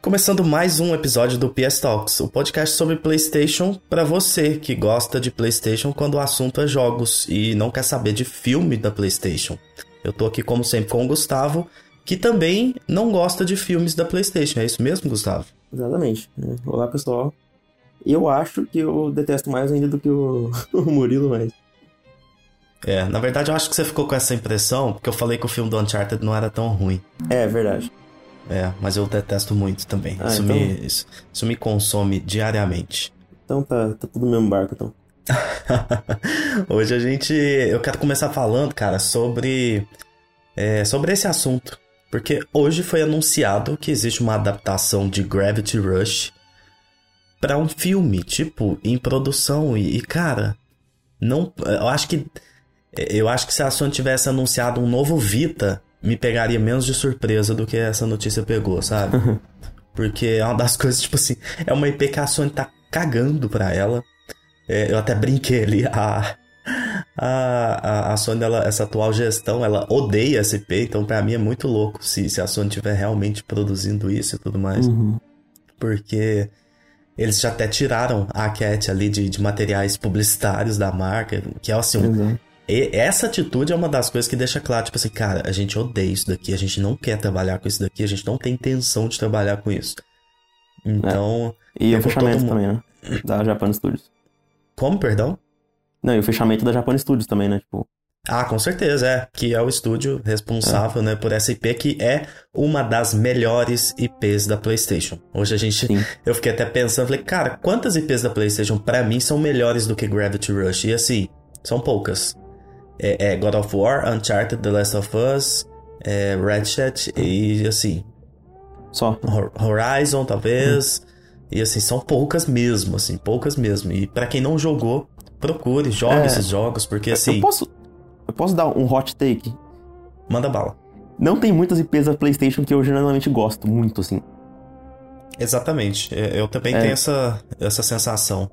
Começando mais um episódio do PS Talks, o podcast sobre PlayStation para você que gosta de PlayStation quando o assunto é jogos e não quer saber de filme da PlayStation. Eu tô aqui como sempre com o Gustavo, que também não gosta de filmes da PlayStation. É isso mesmo, Gustavo? Exatamente. Olá, pessoal. Eu acho que eu detesto mais ainda do que o, o Murilo, mas é, na verdade eu acho que você ficou com essa impressão porque eu falei que o filme do Uncharted não era tão ruim. É, verdade. É, mas eu detesto muito também. Ah, isso, então... me, isso, isso, me consome diariamente. Então tá, tá tudo no mesmo barco, então. Hoje a gente. Eu quero começar falando, cara, sobre. É, sobre esse assunto. Porque hoje foi anunciado que existe uma adaptação de Gravity Rush para um filme, tipo, em produção. E, e, cara, não. Eu acho que. Eu acho que se a Sony tivesse anunciado um novo Vita, me pegaria menos de surpresa do que essa notícia pegou, sabe? Porque é uma das coisas, tipo assim, é uma IP que a Sony tá cagando pra ela. É, eu até brinquei ali, a, a, a, Sony, ela, essa atual gestão, ela odeia essa IP, então pra mim é muito louco se, se a Sony estiver realmente produzindo isso e tudo mais. Uhum. Porque eles já até tiraram a Cat ali de, de materiais publicitários da marca, que é assim, um, e essa atitude é uma das coisas que deixa claro, tipo assim, cara, a gente odeia isso daqui, a gente não quer trabalhar com isso daqui, a gente não tem intenção de trabalhar com isso. Então. É. E o fechamento também, né? Da Japan Studios. Como, perdão? Não, e o fechamento da Japan Studios também, né? Tipo. Ah, com certeza, é. Que é o estúdio responsável, é. né, por essa IP, que é uma das melhores IPs da PlayStation. Hoje a gente. Sim. Eu fiquei até pensando, falei, cara, quantas IPs da PlayStation para mim são melhores do que Gravity Rush? E assim, são poucas é, é God of War, Uncharted, The Last of Us, é, Ratchet e assim. Só. Horizon, talvez. Hum. E assim, são poucas mesmo, assim, poucas mesmo. E para quem não jogou, procure, jogue é, esses jogos, porque assim. Eu posso, eu posso dar um hot take? Manda bala. Não tem muitas IPs da PlayStation que eu geralmente gosto muito, assim. Exatamente. É, eu também é. tenho essa, essa sensação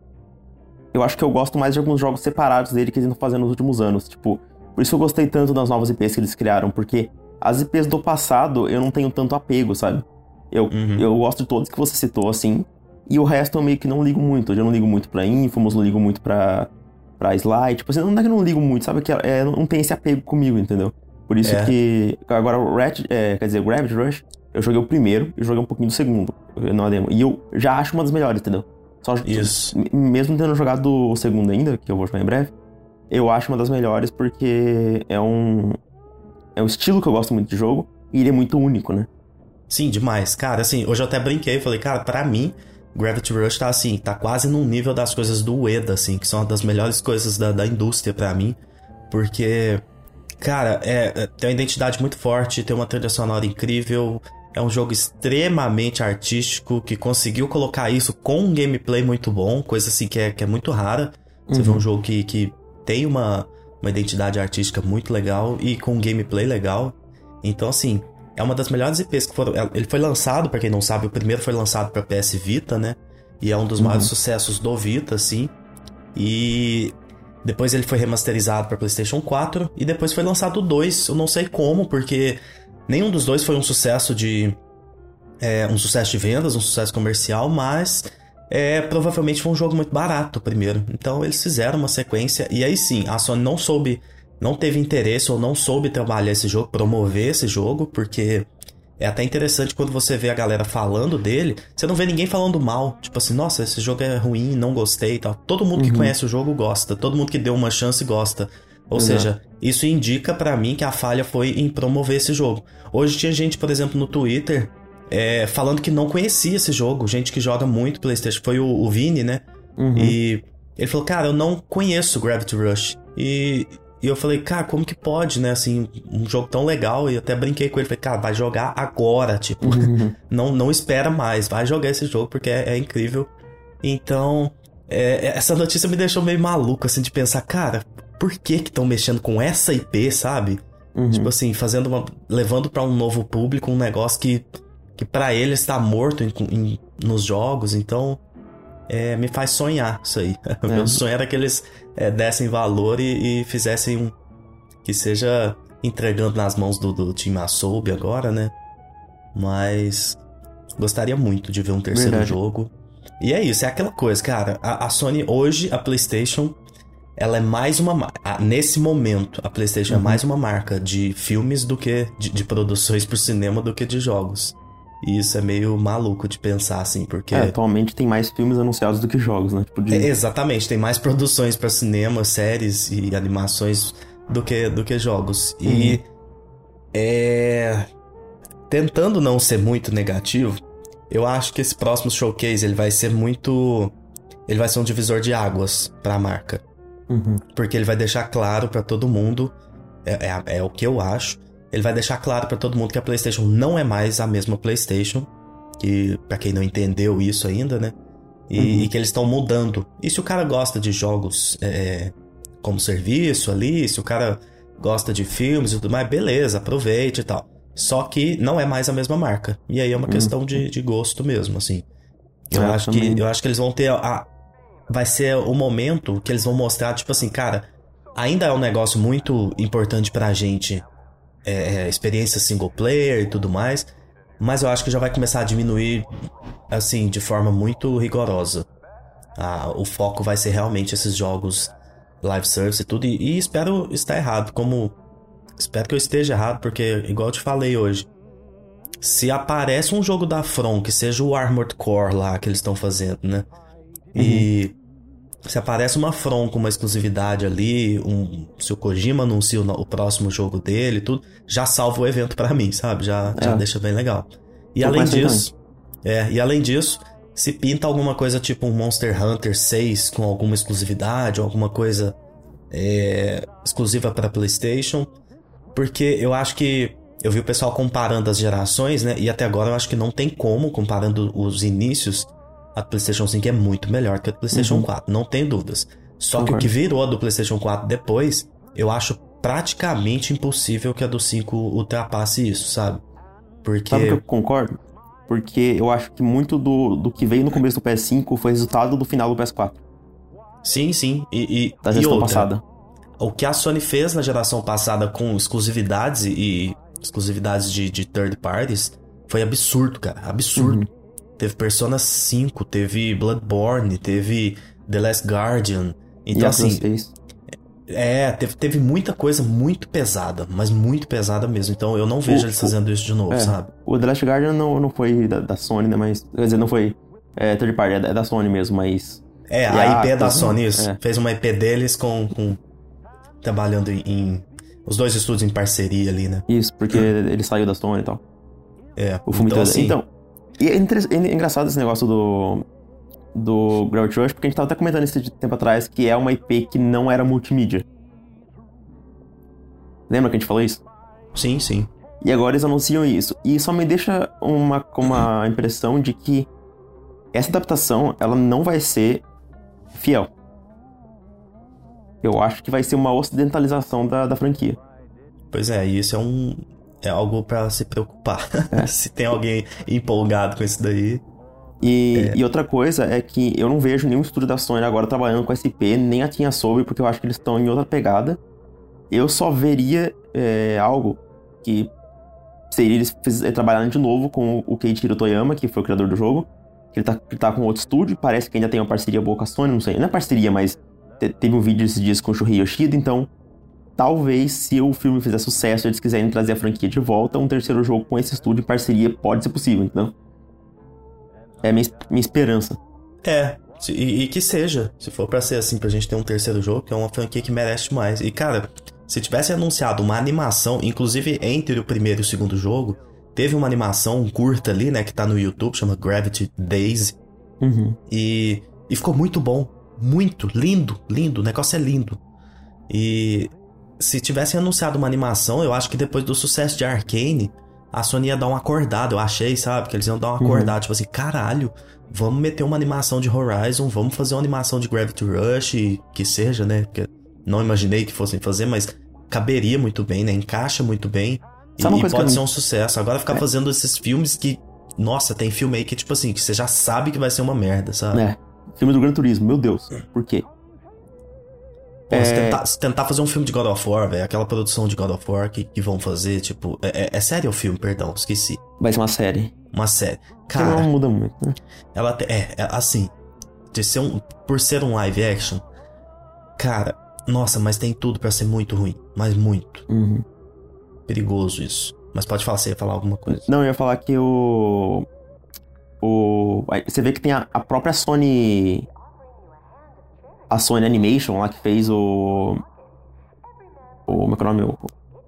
eu acho que eu gosto mais de alguns jogos separados dele que eles estão fazendo nos últimos anos. Tipo, por isso eu gostei tanto das novas IPs que eles criaram, porque as IPs do passado eu não tenho tanto apego, sabe? Eu, uhum. eu gosto de todos que você citou, assim. E o resto eu meio que não ligo muito. Eu já não ligo muito pra Infamous, não ligo muito pra, pra Sly. Tipo assim, não é que eu não ligo muito, sabe? Que é, não tem esse apego comigo, entendeu? Por isso é. que. Agora, o Red, é, quer dizer, Gravity Rush, eu joguei o primeiro e joguei um pouquinho do segundo. No demo. E eu já acho uma das melhores, entendeu? Só, Isso. Mesmo tendo jogado o segundo ainda, que eu vou jogar em breve, eu acho uma das melhores porque é um. É um estilo que eu gosto muito de jogo e ele é muito único, né? Sim, demais. Cara, assim, hoje eu até brinquei, falei, cara, para mim, Gravity Rush tá assim, tá quase num nível das coisas do Ueda, assim, que são uma das melhores coisas da, da indústria para mim. Porque, cara, é, é, tem uma identidade muito forte, tem uma trilha sonora incrível, é um jogo extremamente artístico que conseguiu colocar isso com um gameplay muito bom, coisa assim que é, que é muito rara. Você uhum. vê um jogo que, que tem uma, uma identidade artística muito legal e com um gameplay legal. Então, assim, é uma das melhores IPs que foram. É, ele foi lançado, para quem não sabe, o primeiro foi lançado para PS Vita, né? E é um dos uhum. maiores sucessos do Vita, assim. E depois ele foi remasterizado para PlayStation 4 e depois foi lançado o 2. Eu não sei como, porque Nenhum dos dois foi um sucesso de. É, um sucesso de vendas, um sucesso comercial, mas é, provavelmente foi um jogo muito barato primeiro. Então eles fizeram uma sequência e aí sim, a Sony não soube, não teve interesse ou não soube trabalhar esse jogo, promover esse jogo, porque é até interessante quando você vê a galera falando dele, você não vê ninguém falando mal, tipo assim, nossa, esse jogo é ruim, não gostei e tal. Todo mundo uhum. que conhece o jogo gosta, todo mundo que deu uma chance gosta. Ou Exato. seja, isso indica para mim que a falha foi em promover esse jogo. Hoje tinha gente, por exemplo, no Twitter é, falando que não conhecia esse jogo, gente que joga muito PlayStation. Foi o, o Vini, né? Uhum. E ele falou, cara, eu não conheço Gravity Rush. E, e eu falei, cara, como que pode, né? Assim, um jogo tão legal. E até brinquei com ele. Falei, cara, vai jogar agora, tipo. Uhum. não, não espera mais. Vai jogar esse jogo porque é, é incrível. Então, é, essa notícia me deixou meio maluco, assim, de pensar, cara, por que que estão mexendo com essa IP, sabe? Uhum. Tipo assim, fazendo uma. levando para um novo público um negócio que, que para eles está morto em, em, nos jogos, então. É, me faz sonhar isso aí. É. Meu sonho era que eles é, dessem valor e, e, fizessem um. que seja entregando nas mãos do, do time Asobi agora, né? Mas. Gostaria muito de ver um terceiro Verdade. jogo. E é isso, é aquela coisa, cara. A, a Sony hoje, a PlayStation, ela é mais uma. Nesse momento, a PlayStation Uhum. é mais uma marca de filmes do que. de, de produções pro cinema do que de jogos. E isso é meio maluco de pensar, assim, porque. É, atualmente tem mais filmes anunciados do que jogos, né? Tipo, de... É, exatamente, tem mais produções pra cinema, séries e animações do que, do que jogos. E é. Tentando não ser muito negativo, eu acho que esse próximo showcase ele vai ser muito. Ele vai ser um divisor de águas pra marca. Uhum. Porque ele vai deixar claro pra todo mundo. É, é, é o que eu acho. Ele vai deixar claro pra todo mundo que a PlayStation não é mais a mesma PlayStation. Que, pra quem não entendeu isso ainda, né? E, Uhum. e que eles estão mudando. E se o cara gosta de jogos é, como serviço ali, se o cara gosta de filmes e tudo mais, beleza, aproveite e tal. Só que não é mais a mesma marca. E aí é uma Uhum. questão de, de gosto mesmo, assim. Eu, É, acho também. que, eu acho que eles vão ter a. Vai ser o momento que eles vão mostrar, tipo assim, cara, ainda é um negócio muito importante pra gente. É, é, experiência single player e tudo mais. Mas eu acho que já vai começar a diminuir, assim, de forma muito rigorosa. Ah, o foco vai ser realmente esses jogos live service e tudo. E, e espero estar errado, como. Espero que eu esteja errado, porque, igual eu te falei hoje, se aparece um jogo da From, que seja o Armored Core lá que eles estão fazendo, né? E se aparece uma From com uma exclusividade ali, um, se o Kojima anuncia o, o próximo jogo dele tudo, já salva o evento pra mim, sabe? Já, já É. deixa bem legal. E Eu além disso, é, e além disso, se pinta alguma coisa tipo um Monster Hunter 6 com alguma exclusividade, ou alguma coisa é, exclusiva para PlayStation, porque eu acho que eu vi o pessoal comparando as gerações, né? E até agora eu acho que não tem como, comparando os inícios, a PlayStation 5 é muito melhor que a PlayStation Uhum. 4, não tem dúvidas. Só que o que virou a do PlayStation 4 depois, eu acho praticamente impossível que a do 5 ultrapasse isso, sabe? Porque Sabe que eu concordo? Porque eu acho que muito do, do que veio no começo do PS5 foi resultado do final do PS4, sim, sim, e, e, da e gestão outra, passada. o que a Sony fez na geração passada com exclusividades e, e exclusividades de, de third parties foi absurdo, cara. Absurdo. Uhum. Teve Persona 5, teve Bloodborne, teve The Last Guardian. Então, e a assim, é, teve, teve muita coisa muito pesada, mas muito pesada mesmo. Então eu não vejo O- eles fazendo isso de novo, é. sabe? O The Last Guardian não, não foi da, da Sony, né? Mas. Quer dizer, não foi é, third party, é da, é da Sony mesmo, mas. É, E a IP da Atos, Sony, isso. É. Fez uma IP deles com. com- trabalhando em, em- Os dois estúdios em parceria ali, né? Isso, porque ele saiu da Sony e tal. É. O filme então, assim, Então, e é, é engraçado esse negócio do. Do Gravity Rush, porque a gente tava até comentando isso de tempo atrás, que é uma IP que não era multimídia. Lembra que a gente falou isso? Sim, sim. E agora eles anunciam isso. E só me deixa uma, uma impressão de que essa adaptação, ela não vai ser fiel. Eu acho que vai ser uma ocidentalização da, da franquia. Pois é, e isso é um. É algo pra se preocupar. É. se tem alguém empolgado com isso daí. E, É. e outra coisa é que eu não vejo nenhum estúdio da Sony agora trabalhando com SP, nem a tinha sobre, porque eu acho que eles estão em outra pegada. Eu só veria é, algo que seria eles é, trabalharem de novo com o Keiichiro Toyama, que foi o criador do jogo. Que ele tá, que tá com outro estúdio, parece que ainda tem uma parceria boa com a Sony, não sei. Não é parceria, mas te- teve um vídeo esses dias com o Shuhei Yoshida, então talvez se o filme fizer sucesso e eles quiserem trazer a franquia de volta, um terceiro jogo com esse estúdio em parceria pode ser possível, entendeu? É a minha, minha esperança. É, e, e que seja. Se for pra ser assim, pra gente ter um terceiro jogo, que é uma franquia que merece mais. E, cara, se tivesse anunciado uma animação, inclusive entre o primeiro e o segundo jogo, teve uma animação curta ali, né, que tá no YouTube, chama Gravity Days. Uhum. E, e ficou muito bom. Muito. Lindo, lindo. O negócio é lindo. E se tivessem anunciado uma animação, eu acho que depois do sucesso de Arcane, a Sony ia dar uma acordada. Eu achei, sabe? Que eles iam dar uma Uhum. acordada. Tipo assim, caralho, vamos meter uma animação de Horizon, vamos fazer uma animação de Gravity Rush, e que seja, né? Porque não imaginei que fossem fazer, mas caberia muito bem, né? Encaixa muito bem. E, Sabe e pode ser um sucesso. Agora ficar É. fazendo esses filmes que. Nossa, tem filme aí que, tipo assim, que você já sabe que vai ser uma merda, sabe? É. Filme do Gran Turismo, meu Deus. Por quê? Pô, é... se, tentar, se, tentar, fazer um filme de God of War, velho, aquela produção de God of War que, que vão fazer, tipo. É, é, é série ou filme, perdão, esqueci. Vai ser uma série. Uma série. Cara. não muda muito, né? Ela te, é, é, assim. De ser um, por ser um live action. Cara, nossa, mas tem tudo para ser muito ruim. Mas muito. Uhum. Perigoso isso. Mas pode falar, você ia falar alguma coisa. Não, eu ia falar que o. O. Você vê que tem a, a própria Sony a Sony Animation lá que fez o. O. Como é que é o nome? O,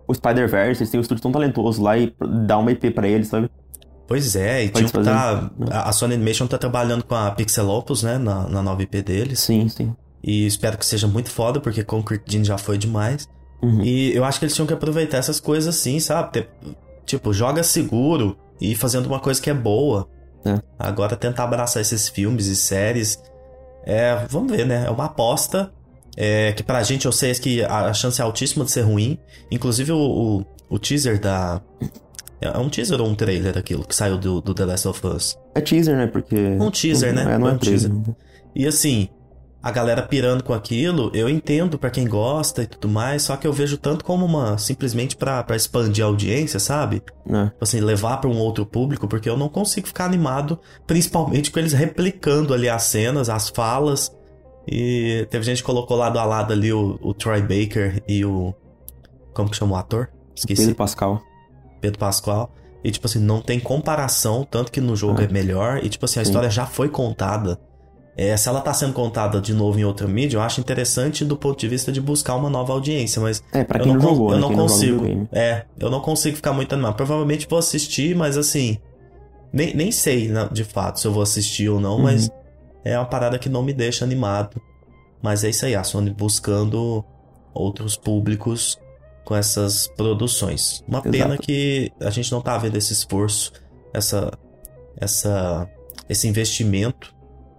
o Spider-Verse, eles têm um estúdio tão talentoso lá e dá uma IP pra eles, sabe? Pois é, e tipo, tá, a Sony Animation tá trabalhando com a Pixelopus, né, na, na nova IP deles. Sim, sim. E espero que seja muito foda, porque Concrete Gene já foi demais. Uhum. E eu acho que eles tinham que aproveitar essas coisas assim, sabe? Tipo, joga seguro e fazendo uma coisa que é boa. É. Agora tentar abraçar esses filmes e séries é, vamos ver, né? É uma aposta é, que pra gente eu sei que a chance é altíssima de ser ruim. Inclusive o, o, o teaser da. É um teaser ou um trailer daquilo que saiu do, do The Last of Us? É teaser, né? Porque. Um teaser, né? É, não é, é um teaser. E assim, a galera pirando com aquilo, eu entendo para quem gosta e tudo mais, só que eu vejo tanto como uma simplesmente para expandir a audiência, sabe? É. Tipo assim, levar para um outro público, porque eu não consigo ficar animado, principalmente com eles replicando ali as cenas, as falas. E teve gente que colocou lado a lado ali o, o Troy Baker e o. Como que chama o ator? Esqueci. Pedro Pascal. Pedro Pascal. E, tipo assim, não tem comparação, tanto que no jogo é, é melhor. E, tipo assim, a Sim. história já foi contada. É, se ela tá sendo contada de novo em outra mídia, eu acho interessante do ponto de vista de buscar uma nova audiência, mas é, pra quem eu não, não jogou, eu né? não consigo. é, eu não consigo ficar muito animado. Provavelmente vou assistir, mas assim, nem, nem sei né, de fato se eu vou assistir ou não, uhum. mas é uma parada que não me deixa animado. Mas é isso aí, a Sony buscando outros públicos com essas produções. Uma Exato. pena que a gente não tá vendo esse esforço, essa essa esse investimento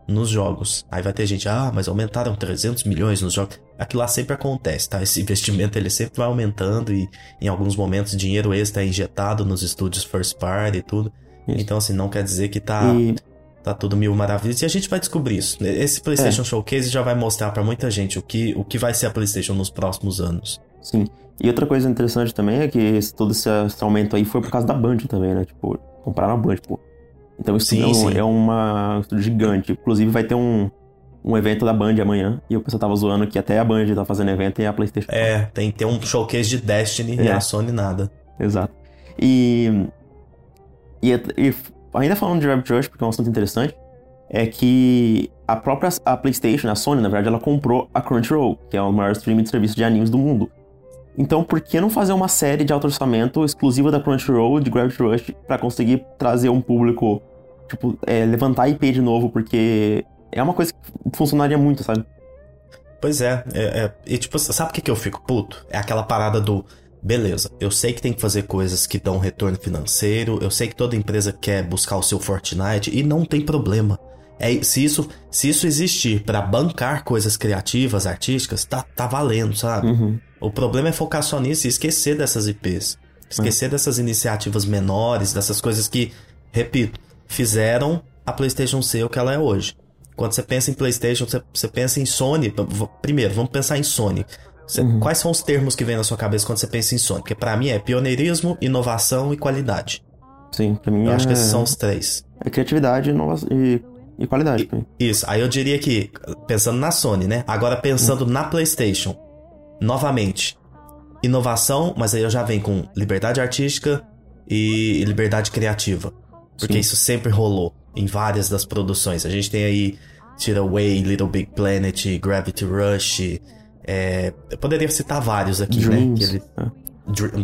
nos jogos. Aí vai ter gente, ah, mas aumentaram 300 milhões nos jogos. Aquilo lá sempre acontece, tá? Esse investimento ele sempre vai aumentando e em alguns momentos dinheiro extra é injetado nos estúdios first party e tudo. Isso. Então, assim, não quer dizer que tá, e... tá tudo mil maravilhas. E a gente vai descobrir isso. Esse PlayStation é. Showcase já vai mostrar para muita gente o que, o que vai ser a PlayStation nos próximos anos. Sim. E outra coisa interessante também é que esse, todo esse, esse aumento aí foi por causa da Band também, né? Tipo, compraram a Band, tipo, então isso sim, é, um, sim. é uma um gigante. Inclusive vai ter um, um evento da Band amanhã. E o pessoal tava zoando que até a Band tá fazendo evento e a Playstation. É, tem que ter um showcase de Destiny é. e a Sony nada. Exato. E, e, e ainda falando de Rabbit Rush, porque é um assunto interessante, é que a própria a PlayStation, a Sony, na verdade, ela comprou a Crunchyroll, que é o maior streaming de serviço de animes do mundo. Então, por que não fazer uma série de alto orçamento exclusiva da Crunchyroll, de Gravity Rush, para conseguir trazer um público, tipo, é, levantar IP de novo, porque é uma coisa que funcionaria muito, sabe? Pois é, é, é e tipo, sabe o que, que eu fico puto? É aquela parada do. Beleza, eu sei que tem que fazer coisas que dão retorno financeiro, eu sei que toda empresa quer buscar o seu Fortnite e não tem problema. É, se isso se isso existir para bancar coisas criativas, artísticas, tá, tá valendo, sabe? Uhum. O problema é focar só nisso e esquecer dessas IPs. Esquecer uhum. dessas iniciativas menores, dessas coisas que, repito, fizeram a PlayStation ser o que ela é hoje. Quando você pensa em PlayStation, você, você pensa em Sony. Primeiro, vamos pensar em Sony. Você, uhum. Quais são os termos que vêm na sua cabeça quando você pensa em Sony? Porque para mim é pioneirismo, inovação e qualidade. Sim, pra mim Eu é... acho que esses são os três. É criatividade inovação e e qualidade. E, isso. Aí eu diria que, pensando na Sony, né? Agora pensando na PlayStation, novamente, inovação, mas aí eu já venho com liberdade artística e liberdade criativa. Porque Sim. isso sempre rolou em várias das produções. A gente tem aí Tira Away, Little Big Planet, Gravity Rush. É, eu poderia citar vários aqui, né? Dreams. né? Ele, é.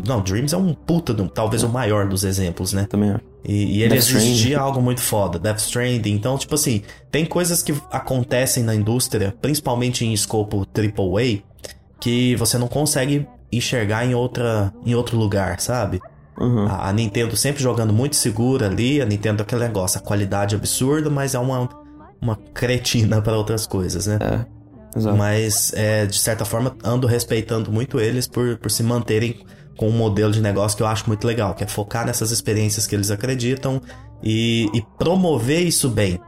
Não, Dreams é um puta, talvez é. o maior dos exemplos, né? Também é. E, e ele existia algo muito foda, Death Stranding. Então, tipo assim, tem coisas que acontecem na indústria, principalmente em escopo AAA, que você não consegue enxergar em, outra, em outro lugar, sabe? Uhum. A, a, Nintendo sempre jogando muito segura ali, a Nintendo é aquele negócio, a qualidade absurda, mas é uma, uma cretina para outras coisas, né? É. Exato. Mas, é, de certa forma, ando respeitando muito eles por, por se manterem com um modelo de negócio que eu acho muito legal, que é focar nessas experiências que eles acreditam e, e promover isso bem.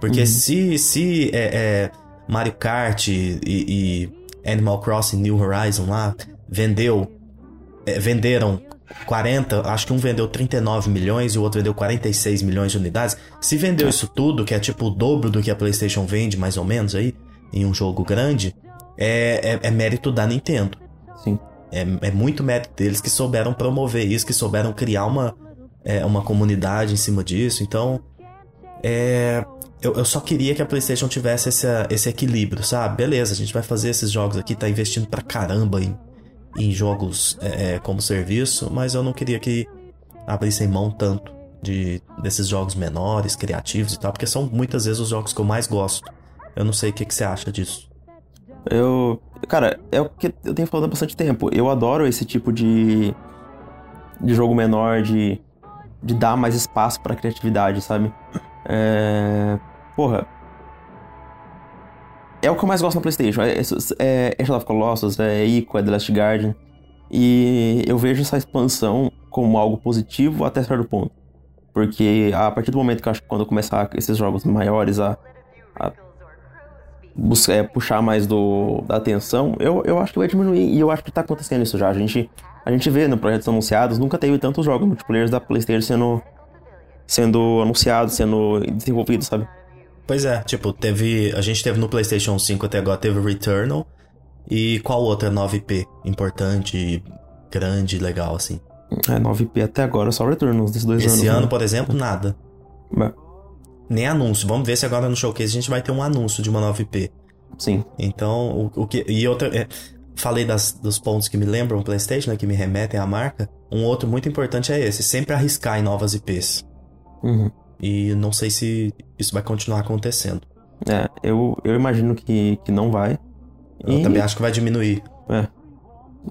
Porque uhum. se, se é, é, Mario Kart e, e, Animal Crossing New Horizon lá, vendeu. É, venderam 40, acho que um vendeu 39 milhões e o outro vendeu 46 milhões de unidades. Se vendeu isso tudo, que é tipo o dobro do que a PlayStation vende, mais ou menos aí, em um jogo grande, é, é, é mérito da Nintendo. Sim. É, é, muito mérito deles que souberam promover isso, que souberam criar uma, é, uma comunidade em cima disso. Então, é, eu, eu, só queria que a PlayStation tivesse esse, esse equilíbrio, sabe? Beleza, a gente vai fazer esses jogos aqui, tá investindo pra caramba em, em jogos é, é, como serviço, mas eu não queria que abrissem mão tanto de, desses jogos menores, criativos e tal, porque são muitas vezes os jogos que eu mais gosto. Eu não sei o que, que você acha disso. Eu. Cara, é o que eu tenho falado há bastante tempo. Eu adoro esse tipo de. de jogo menor, de. de dar mais espaço pra criatividade, sabe? É. Porra, é o que eu mais gosto no PlayStation. É, é, é Shadow of Colossus, é Ico, é The Last Guardian. E eu vejo essa expansão como algo positivo até certo ponto. Porque a partir do momento que eu acho que quando começar esses jogos maiores a, a buscar, é, puxar mais do, da atenção, eu, eu acho que vai diminuir. E eu acho que tá acontecendo isso já. A gente, a gente vê no projetos anunciados, nunca teve tantos jogos multiplayer da PlayStation sendo, sendo anunciados, sendo desenvolvidos, sabe? Pois é, tipo, teve. A gente teve no PlayStation 5 até agora, teve Returnal. E qual outra 9P importante, grande, legal, assim? É, 9P até agora, só Returnal desses dois Esse anos. Esse ano, né? por exemplo, nada. É. Nem anúncio. Vamos ver se agora no showcase a gente vai ter um anúncio de uma 9P. Sim. Então, o, o que. E outra. É, falei das, dos pontos que me lembram o PlayStation, né, que me remetem à marca. Um outro muito importante é esse: sempre arriscar em novas IPs. Uhum. E não sei se isso vai continuar acontecendo. É, eu, eu imagino que, que não vai. Eu e... também acho que vai diminuir. É.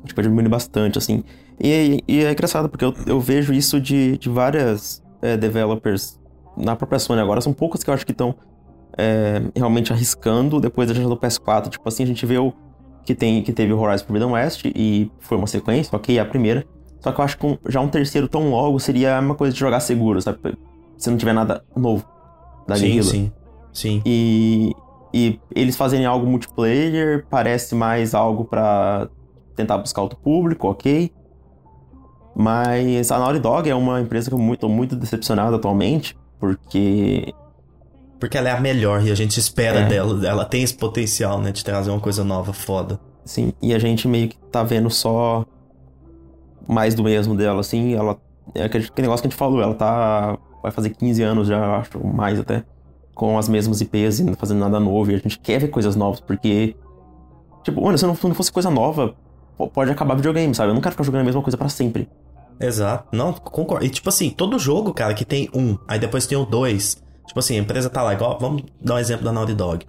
Acho que vai diminuir bastante, assim. E, e é engraçado, porque eu, eu vejo isso de, de várias é, developers na própria Sony agora. São poucos que eu acho que estão é, realmente arriscando depois da do PS4. Tipo assim, a gente vê o que, tem, que teve o Horizon Forbidden West e foi uma sequência, ok, a primeira. Só que eu acho que um, já um terceiro tão logo seria uma coisa de jogar seguro, sabe? Se não tiver nada novo da sim, Guerrilla. Sim, sim. E, e eles fazerem algo multiplayer parece mais algo para tentar buscar outro público, ok. Mas a Naughty Dog é uma empresa que eu muito, tô muito decepcionado atualmente, porque. Porque ela é a melhor e a gente espera é. dela. Ela tem esse potencial, né, de trazer uma coisa nova foda. Sim, e a gente meio que tá vendo só mais do mesmo dela, assim. Ela. É aquele negócio que a gente falou, ela tá vai fazer 15 anos já, acho, mais até, com as mesmas IPs e não fazendo nada novo. E a gente quer ver coisas novas, porque. Tipo, mano, se não, não fosse coisa nova, pode acabar videogame, sabe? Eu não quero ficar jogando a mesma coisa para sempre. Exato. Não, concordo. E tipo assim, todo jogo, cara, que tem um, aí depois tem o dois. Tipo assim, a empresa tá lá, igual. Vamos dar um exemplo da Naughty Dog.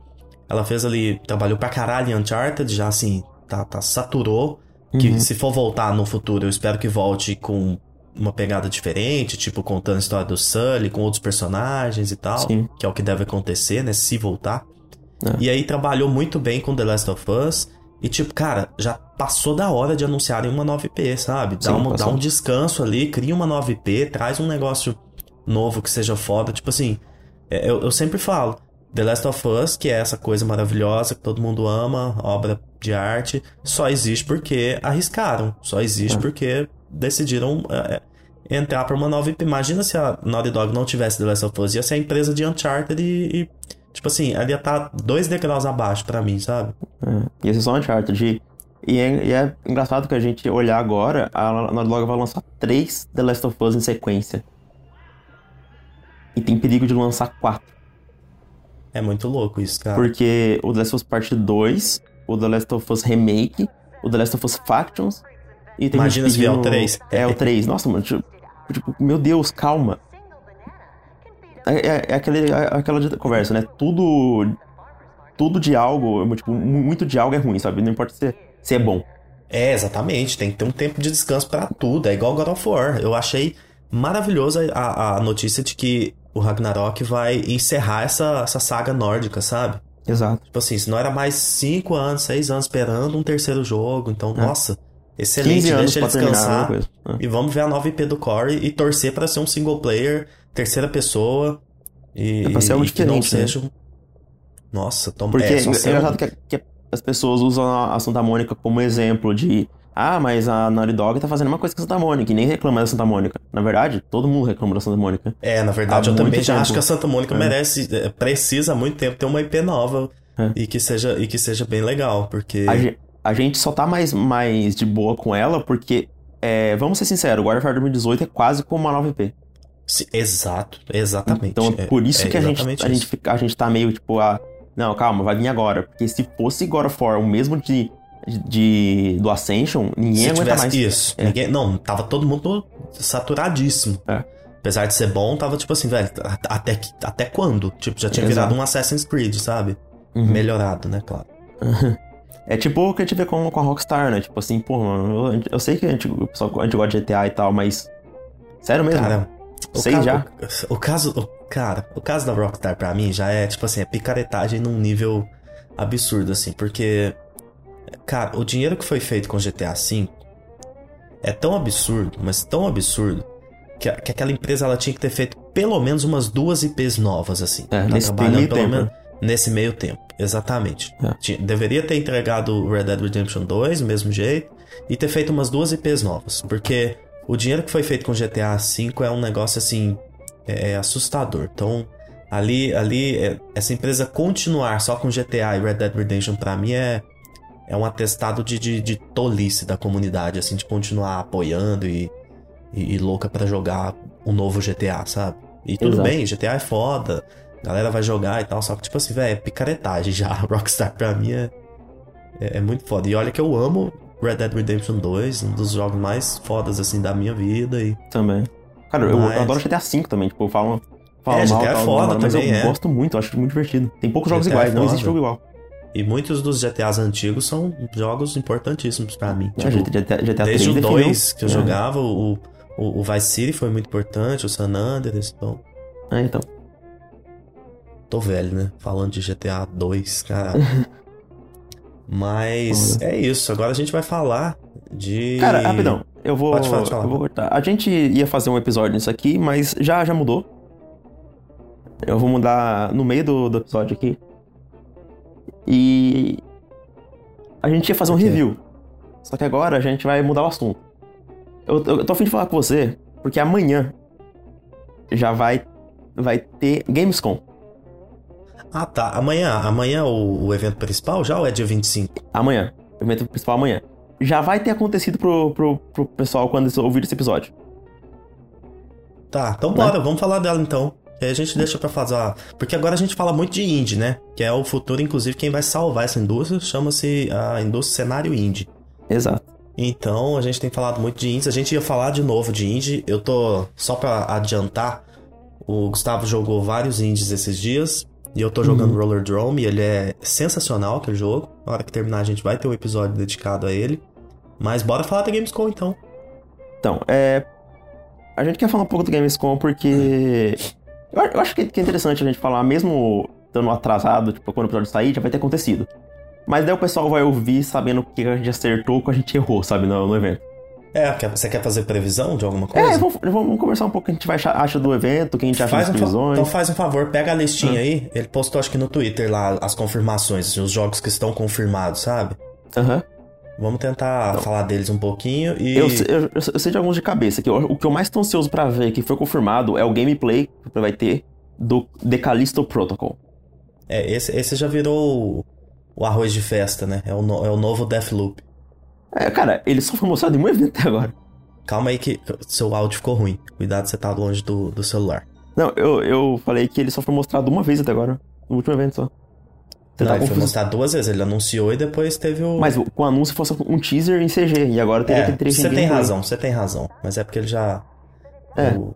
Ela fez ali, trabalhou pra caralho em Uncharted, já assim, tá, tá saturou. Que uhum. se for voltar no futuro, eu espero que volte com uma pegada diferente, tipo contando a história do Sully com outros personagens e tal, Sim. que é o que deve acontecer, né, se voltar. É. E aí trabalhou muito bem com The Last of Us. E tipo, cara, já passou da hora de anunciarem uma 9P, sabe? Dá, Sim, uma, dá um descanso ali, cria uma 9P, traz um negócio novo que seja foda. Tipo assim, é, eu, eu sempre falo, The Last of Us, que é essa coisa maravilhosa que todo mundo ama, obra de arte, só existe porque arriscaram. Só existe é. porque decidiram é, entrar para uma nova IP. Imagina se a Naughty Dog não tivesse The Last of Us, ia ser a empresa de Uncharted e, e tipo assim, ela ia estar tá dois degraus abaixo para mim, sabe? É, ia ser só Uncharted. E é, e é, engraçado que a gente olhar agora, a Naughty Dog vai lançar três The Last of Us em sequência. E tem perigo de lançar quatro. É muito louco isso, cara. Porque o The Last of Us Part 2, o The Last of Us Remake, o The Last of Us Factions e Imagina se vier o 3. É, o 3. Nossa, mano, tipo, tipo meu Deus, calma. É, é, é, aquele, é aquela conversa, né? Tudo. Tudo de algo, tipo, muito de algo é ruim, sabe? Não importa se, se é bom. É, exatamente. Tem que ter um tempo de descanso para tudo. É igual God of War. Eu achei maravilhosa a, a notícia de que o Ragnarok vai encerrar essa, essa saga nórdica, sabe? Exato. Tipo assim, se não era mais 5 anos, 6 anos esperando um terceiro jogo. Então, é. nossa, Excelente, deixa ele descansar. Né? E vamos ver a nova IP do Core e torcer para ser um single player, terceira pessoa. E, é pra ser algo diferente, que não seja. Né? Nossa, toma Porque é, é engraçado que, que, as pessoas usam a Santa Mônica como exemplo de ah, mas a Naughty Dog tá fazendo uma coisa com a Santa Mônica e nem reclama da Santa Mônica. Na verdade, todo mundo reclama da Santa Mônica. É, na verdade, Há eu também já acho que a Santa Mônica é. merece, é, precisa há muito tempo ter uma IP nova é. e, que seja, e que seja bem legal, porque... A, a gente só tá mais, mais de boa com ela porque, é, vamos ser sinceros, God of War 2018 é quase como uma nova IP. Sim, exato, exatamente. Então é por isso é, que a gente, a, gente, a gente tá meio tipo, ah, não, calma, vai vir agora. Porque se fosse God of War o mesmo de de, do Ascension, ninguém Se aguenta mais. Isso. É. Ninguém, não, tava todo mundo saturadíssimo. É. Apesar de ser bom, tava tipo assim, velho, até, até quando? Tipo, já tinha Exato. virado um Assassin's Creed, sabe? Uhum. Melhorado, né, claro. É tipo o que a gente vê com, com a Rockstar, né? Tipo assim, pô, mano, eu, eu sei que a gente, o pessoal, a gente gosta de GTA e tal, mas. Sério mesmo? Cara, sei caso, já. O, o, caso. O, cara, o caso da Rockstar pra mim já é, tipo assim, é picaretagem num nível absurdo, assim, porque Cara, o dinheiro que foi feito com GTA V é tão absurdo, mas tão absurdo, que, que aquela empresa ela tinha que ter feito pelo menos umas duas IPs novas, assim. É, nesse meio tempo. Menos, nesse meio tempo, exatamente. É. Deveria ter entregado Red Dead Redemption 2 do mesmo jeito e ter feito umas duas IPs novas, porque o dinheiro que foi feito com GTA V é um negócio assim é, é assustador. Então, ali, ali é, essa empresa continuar só com GTA e Red Dead Redemption para mim é é um atestado de, de, de, tolice da comunidade, assim, de continuar apoiando e, e, e louca para jogar o um novo GTA, sabe? E tudo Exato. bem, GTA é foda, a galera vai jogar e tal, só que, tipo assim, velho, é picaretagem já. Rockstar pra mim é, é, é, muito foda. E olha que eu amo Red Dead Redemption 2, um dos jogos mais fodas, assim, da minha vida. E... Também. Cara, eu, eu adoro GTA V também, tipo, falam. Falo é, GTA é foda mas também, eu é. gosto muito, acho muito divertido. Tem poucos jogos GTA é iguais, é não existe jogo igual. E muitos dos GTAs antigos são jogos importantíssimos para mim. É, tipo, GTA, GTA desde o 2 que eu é. jogava, o, o, o, Vice City foi muito importante, o San Andreas, então... Ah, então. Tô velho, né? Falando de GTA 2, cara. Mas é isso. Agora a gente vai falar de. Cara, rapidão. Eu vou. Pode falar, eu vou cortar. A gente ia fazer um episódio nisso aqui, mas já, já mudou. Eu vou mudar no meio do, do episódio aqui. E a gente ia fazer um review. Só que agora a gente vai mudar o assunto. Eu, eu, eu tô afim de falar com você, porque amanhã já vai, vai ter Gamescom. Ah, tá. Amanhã, amanhã o, o evento principal já ou é dia 25? Amanhã. O evento principal amanhã. Já vai ter acontecido pro, pro, pro pessoal quando ouvir esse episódio. Tá, então bora, né? vamos falar dela então. E aí a gente deixa para fazer. Porque agora a gente fala muito de indie, né? Que é o futuro, inclusive, quem vai salvar essa indústria chama-se a indústria cenário indie. Exato. Então a gente tem falado muito de indies. A gente ia falar de novo de indie. Eu tô. Só para adiantar, o Gustavo jogou vários indies esses dias. E eu tô jogando uhum. Roller Drome. Ele é sensacional aquele jogo. Na hora que terminar, a gente vai ter um episódio dedicado a ele. Mas bora falar da Gamescom então. Então, é. A gente quer falar um pouco do Gamescom porque. Eu, eu acho que, é interessante a gente falar, mesmo estando atrasado, tipo, quando o episódio sair, já vai ter acontecido. Mas daí o pessoal vai ouvir sabendo o que a gente acertou, o que a gente errou, sabe, no, no evento. É, você quer fazer previsão de alguma coisa? É, vamos, vamos conversar um pouco o que a gente vai achar, acha do evento, o que a gente acha faz das previsões. Então faz um favor, pega a listinha ah. aí. Ele postou acho que no Twitter lá as confirmações, assim, os jogos que estão confirmados, sabe? Aham. Uhum. Vamos tentar então, falar deles um pouquinho e. Eu, eu, eu, sei de alguns de cabeça. Que o que eu mais tô ansioso pra ver que foi confirmado é o gameplay que vai ter do The Callisto Protocol. É, esse, esse já virou o arroz de festa, né? É o, no, é o novo Deathloop. É, cara, ele só foi mostrado em um evento até agora. Calma aí que seu áudio ficou ruim. Cuidado, você tá longe do, do celular. Não, eu, eu falei que ele só foi mostrado uma vez até agora. No último evento só. Você não, tá ele foi mostrado duas vezes. Ele anunciou e depois teve o. Mas com o anúncio fosse um teaser em CG. E agora teria é, que ter Você tem razão, você tem razão. Mas é porque ele já. É. O,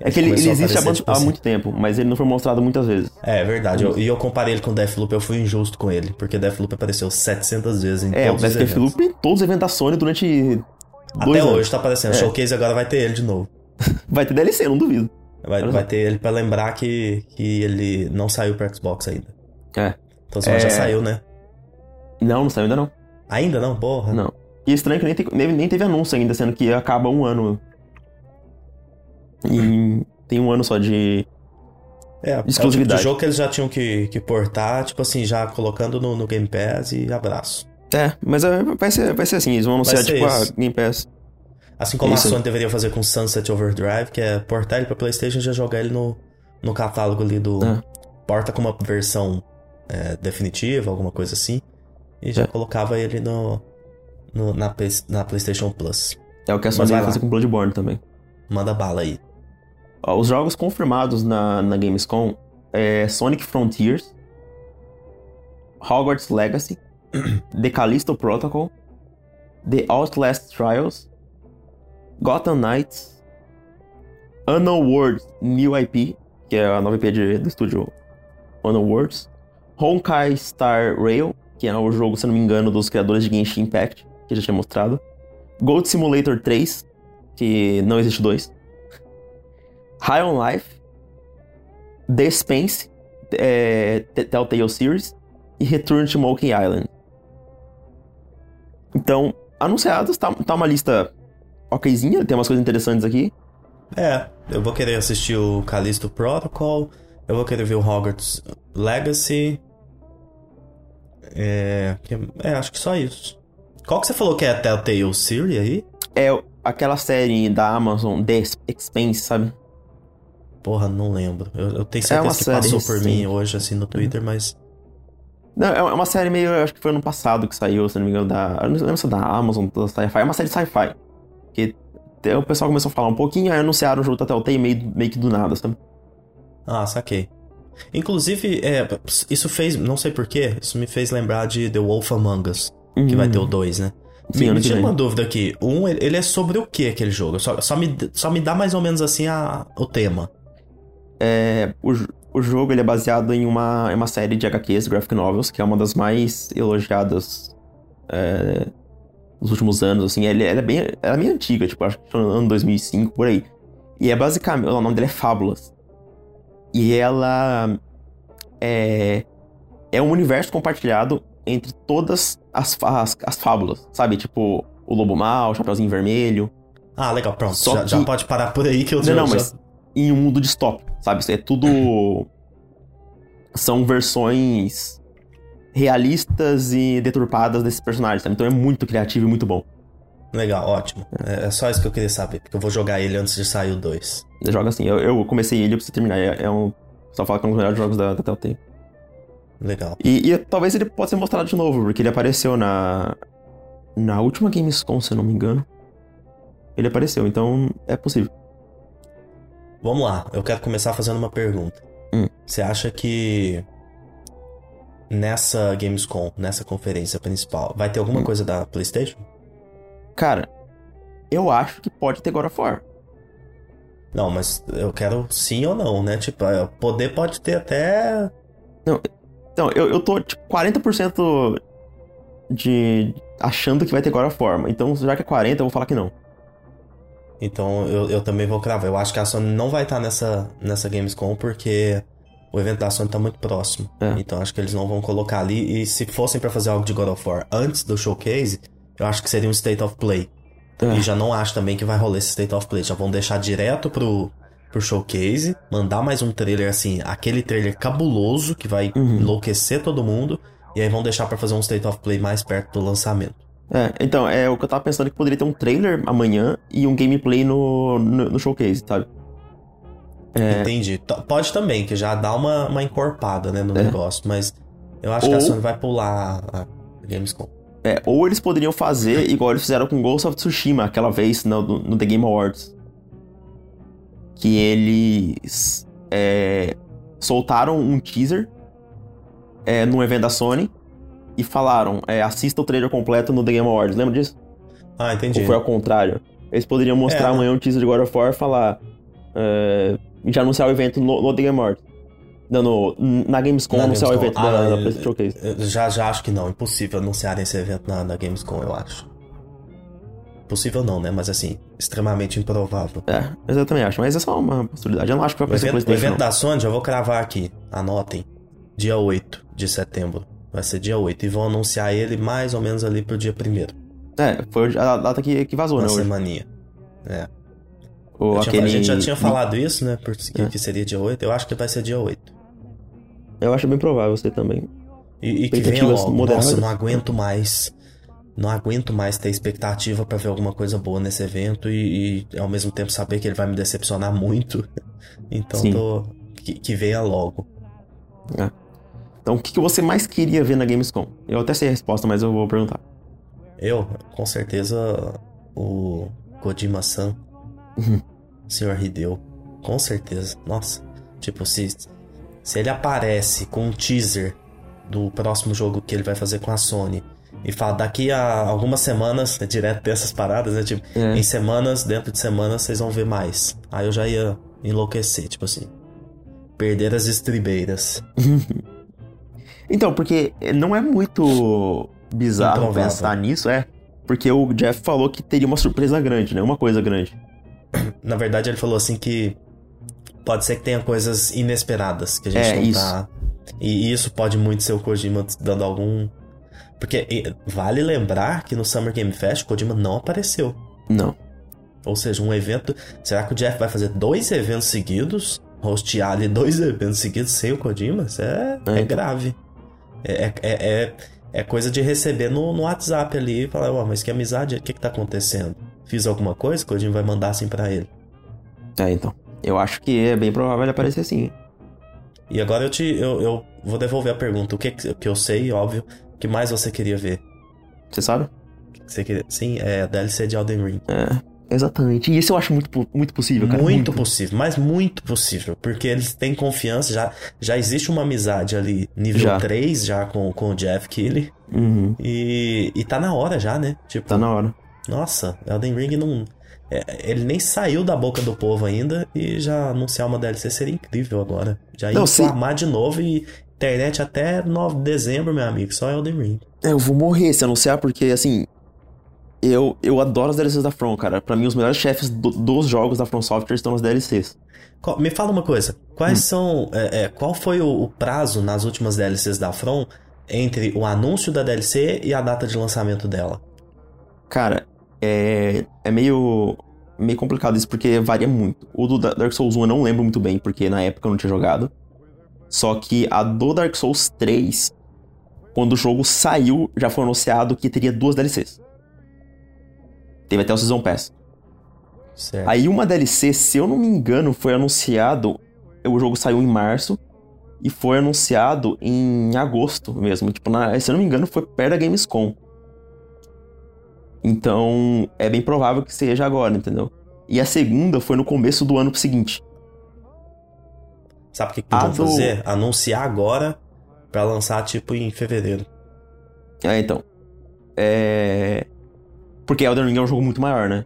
é que ele, ele existe há, tipo há assim. muito tempo, mas ele não foi mostrado muitas vezes. É, é verdade. E eu, comparei ele com Deathloop, eu fui injusto com ele, porque Deathloop apareceu 700 vezes em é, todos os eventos. É, Deathloop em todos os eventos da Sony durante Até anos. hoje tá aparecendo. É. Showcase agora vai ter ele de novo. vai ter DLC, não duvido. Vai, vai ter ele pra lembrar que, que ele não saiu pro Xbox ainda. É. Então você é... já saiu, né? Não, não saiu ainda não. Ainda não? Porra. Não. E estranho que nem, te, nem, nem teve anúncio ainda, sendo que acaba um ano. E tem um ano só de, É, exclusividade. É o tipo de jogo que eles já tinham que, que portar, tipo assim, já colocando no, no Game Pass e abraço. É, mas é, vai ser, vai ser assim, eles vão anunciar, tipo, a Game Pass. Assim como isso. a Sony deveria fazer com Sunset Overdrive, que é portar ele pra Playstation e já jogar ele no, no catálogo ali do... É. Porta com uma versão é, definitiva, alguma coisa assim. E já é. colocava ele no, no na, na PlayStation Plus. É o que a Sony vai fazer com Bloodborne também. Manda bala aí. Os jogos confirmados na, na Gamescom é Sonic Frontiers, Hogwarts Legacy, The Callisto Protocol, The Outlast Trials, Gotham Knights, Unknown Worlds New IP, que é a nova IP de, do estúdio Unknown Worlds, Honkai Star Rail, que é o jogo, se não me engano, dos criadores de Genshin Impact, que já tinha mostrado, Gold Simulator 3, que não existe dois, High on Life, The Spence, é, Telltale Series e Return to Monkey Island. Então, anunciados, tá, tá uma lista okzinha, tem umas coisas interessantes aqui. É, eu vou querer assistir o Callisto Protocol, eu vou querer ver o Hogwarts Legacy. É, é, acho que só isso. Qual que você falou que é a Telltale Series aí? É aquela série da Amazon, The Expense, sabe? Porra, não lembro. Eu, eu tenho é certeza é que passou recente. por mim hoje, assim, no Twitter, mas. Não, é uma série meio. Acho que foi ano passado que saiu, se não me engano, da. Eu não lembro se é da Amazon, da Sci-Fi. É uma série sci-fi. Que o pessoal começou a falar um pouquinho, aí anunciaram o jogo da Telltale meio, meio que do nada, sabe? Ah, saquei. Inclusive, é, isso fez. Não sei porquê, isso me fez lembrar de The Wolf Among Us, uhum. que vai ter o 2, né? Sim, me, me tira uma dúvida aqui. Um, ele é sobre o que aquele jogo? Só, só, me, só me dá mais ou menos assim a, o tema. É, o, o jogo ele é baseado em uma, em uma série de HQs, graphic novels, que é uma das mais elogiadas é, nos últimos anos, assim. Ela, ela é bem, ela é bem antiga, tipo, acho que no ano 2005, por aí. E é basicamente, o nome dela é Fábulas. E ela é, é um universo compartilhado entre todas as, as, as fábulas, sabe? Tipo, o Lobo Mal, o Chapeuzinho Vermelho. Ah, legal, pronto. Já, que... já, pode parar por aí que eu Não, não, já... mas em um mundo distópico, sabe? Isso é tudo. São versões realistas e deturpadas desses personagens, sabe? Então é muito criativo e muito bom. Legal, ótimo. É, é só isso que eu queria saber, porque eu vou jogar ele antes de sair o 2. Joga assim, eu, eu comecei ele, eu preciso terminar. É, é um. Só fala que é um dos melhores jogos da, da Telltale. Legal. E, e, talvez ele possa ser mostrado de novo, porque ele apareceu na. Na última Gamescom, se eu não me engano. Ele apareceu, então é possível. Vamos lá, eu quero começar fazendo uma pergunta. Hum. Você acha que nessa Gamescom, nessa conferência principal, vai ter alguma hum. coisa da PlayStation? Cara, eu acho que pode ter God of War. Não, mas eu quero sim ou não, né? Tipo, é, poder pode ter até. Não, então, eu, eu tô tipo 40% de. achando que vai ter God of War. Então, já que é 40, eu vou falar que não. Então eu, eu também vou cravar. Eu acho que a Sony não vai estar nessa, nessa Gamescom porque o evento da Sony tá muito próximo. É. Então acho que eles não vão colocar ali. E se fossem para fazer algo de God of War antes do showcase, eu acho que seria um State of Play. É. E já não acho também que vai rolar esse State of Play. Já vão deixar direto pro, pro showcase, mandar mais um trailer assim, aquele trailer cabuloso que vai uhum. enlouquecer todo mundo. E aí vão deixar para fazer um State of Play mais perto do lançamento. É, então, é o que eu tava pensando que poderia ter um trailer amanhã e um gameplay no, no, no showcase, sabe? É... Entendi. T pode também, que já dá uma, uma encorpada, né, no é. negócio, mas eu acho ou... que a Sony vai pular a Gamescom. É, ou eles poderiam fazer igual eles fizeram com Ghost of Tsushima aquela vez no, no The Game Awards. Que eles é, soltaram um teaser é, num evento da Sony e falaram, é, assista o trailer completo no The Game Awards. Lembra disso? Ah, entendi. Ou foi ao contrário? Eles poderiam mostrar é, amanhã um teaser de God of War e falar. É, já anunciar o evento no, no The Game Awards. Não, no, na Gamescom na anunciar Gamescom. o evento ah, da, da PlayStation Showcase. Já, já acho que não. Impossível anunciar esse evento na, na Gamescom, eu acho. Possível não, né? Mas assim, extremamente improvável. É, eu também acho. Mas é só uma possibilidade. Eu não acho que vai acontecer o evento, o evento da Sony, já vou cravar aqui. Anotem. Dia 8 de setembro. Vai ser dia 8. E vão anunciar ele mais ou menos ali pro dia 1 É, foi a data que, que vazou, Na né? semaninha. É. Ou tinha, aquele... A gente já tinha falado isso, né? Porque é. que seria dia 8. Eu acho que vai ser dia 8. Eu acho bem provável você também. E, e que venha logo. Moderadas. Nossa, não aguento mais. Não aguento mais ter expectativa para ver alguma coisa boa nesse evento e, e, ao mesmo tempo saber que ele vai me decepcionar muito. Então tô, que, que, venha logo. É. Então o que, que você mais queria ver na Gamescom? Eu até sei a resposta, mas eu vou perguntar. Eu, com certeza, o Kojima-san. Uhum. Senhor Hideo. Com certeza. Nossa. Tipo, se, se ele aparece com um teaser do próximo jogo que ele vai fazer com a Sony e fala daqui a algumas semanas, é direto dessas paradas, né? Tipo, é. em semanas, dentro de semanas, vocês vão ver mais. Aí eu já ia enlouquecer, tipo assim. Perder as estribeiras. então, porque não é muito bizarro Improvável. pensar nisso, é. Porque o Jeff falou que teria uma surpresa grande, né? Uma coisa grande. Na verdade, ele falou assim que pode ser que tenha coisas inesperadas que a gente é, não isso. tá. E isso pode muito ser o Kojima dando algum. Porque vale lembrar que no Summer Game Fest o Kojima não apareceu. Não. Ou seja, um evento. Será que o Jeff vai fazer dois eventos seguidos? Hostear ali dois eventos seguidos sem o Kojima? Isso é, é, é então. grave. É, é, é, é, coisa de receber no, no WhatsApp ali e falar, oh, mas que amizade, o que, que tá acontecendo? Fiz alguma coisa? O Kojima vai mandar assim para ele. É, então. Eu acho que é bem provável ele aparecer sim. E agora eu te. Eu, eu vou devolver a pergunta. O que, que eu sei, óbvio. O que mais você queria ver? Você sabe? Você queria... Sim, é a DLC de Elden Ring. É. Exatamente. E isso eu acho muito, muito possível, cara. Muito, muito, possível, mas muito possível. Porque eles têm confiança, já, já existe uma amizade ali, nível já. 3, já com, com o Jeff Keighley. Uhum. E, e tá na hora já, né? Tipo, tá na hora. Nossa, Elden Ring não. É, ele nem saiu da boca do povo ainda e já anunciar uma DLC seria incrível agora. Já ia inflamar de novo e internet até 9 de dezembro, meu amigo, só Elden Ring. É, eu vou morrer se anunciar porque, assim, eu, eu adoro as DLCs da From, cara. Pra mim, os melhores chefes do, dos jogos da From Software estão nas DLCs. Me fala uma coisa, quais hum. são. É, é, qual foi o, o, prazo nas últimas DLCs da From entre o anúncio da DLC e a data de lançamento dela? Cara, é, é meio, meio complicado isso, porque varia muito. O do Dark Souls 1 eu não lembro muito bem, porque na época eu não tinha jogado. Só que a do Dark Souls 3, quando o jogo saiu, já foi anunciado que teria duas DLCs. Teve até o Season Pass. Certo. Aí uma DLC, se eu não me engano, foi anunciado. O jogo saiu em março e foi anunciado em agosto mesmo. Tipo, na, se eu não me engano, foi perto da Gamescom. Então, é bem provável que seja agora, entendeu? E a segunda foi no começo do ano seguinte. Sabe o que, que podiam do... fazer? Anunciar agora para lançar, tipo, em fevereiro. É, então. É. Porque Elden Ring é um jogo muito maior, né?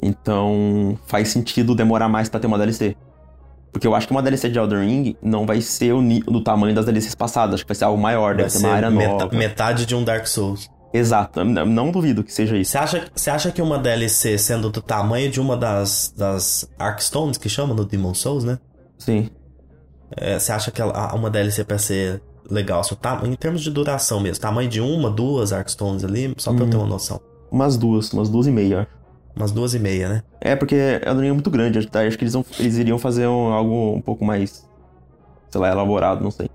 Então, faz sentido demorar mais para ter uma DLC. Porque eu acho que uma DLC de Elden Ring não vai ser o do tamanho das DLCs passadas. Acho que vai ser algo maior, vai deve ser uma área nova. Metade de um Dark Souls. Exato, não duvido que seja isso. Você acha, você acha que uma DLC sendo do tamanho de uma das, das Arkstones, que chama no Demon Souls, né? Sim. É, você acha que ela, uma DLC pra ser legal, assim, em termos de duração mesmo, tamanho de uma, duas Arkstones ali, só pra hum, eu ter uma noção. Umas duas, umas duas e meia, Umas duas e meia, né? É, porque a Ring é muito grande, acho que eles, vão, eles iriam fazer um, algo um pouco mais, sei lá, elaborado, não sei.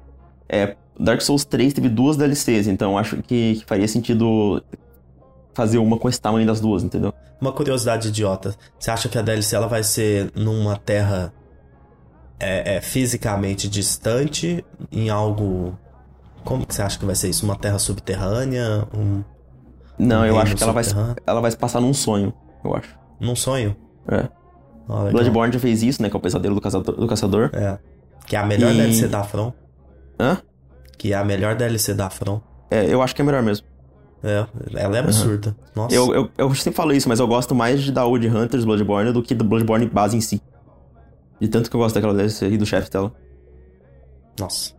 É, Dark Souls 3 teve duas DLCs, então acho que, que faria sentido fazer uma com esse tamanho das duas, entendeu? Uma curiosidade idiota. Você acha que a DLC ela vai ser numa terra é, é, fisicamente distante, em algo. Como que você acha que vai ser isso? Uma terra subterrânea? Um, Não, um eu acho que ela vai, ela vai se passar num sonho, eu acho. Num sonho? É. Oh, Bloodborne já fez isso, né? Que é o pesadelo do caçador. Do caçador. É. Que é a melhor e... DLC da From. Hã? Que é a melhor DLC da From. É, eu acho que é melhor mesmo. É, ela é absurda. Uhum. Nossa. Eu, eu, eu sempre falo isso, mas eu gosto mais de da Old Hunters Bloodborne do que do Bloodborne base em si. De tanto que eu gosto daquela DLC e do chefe dela. Nossa.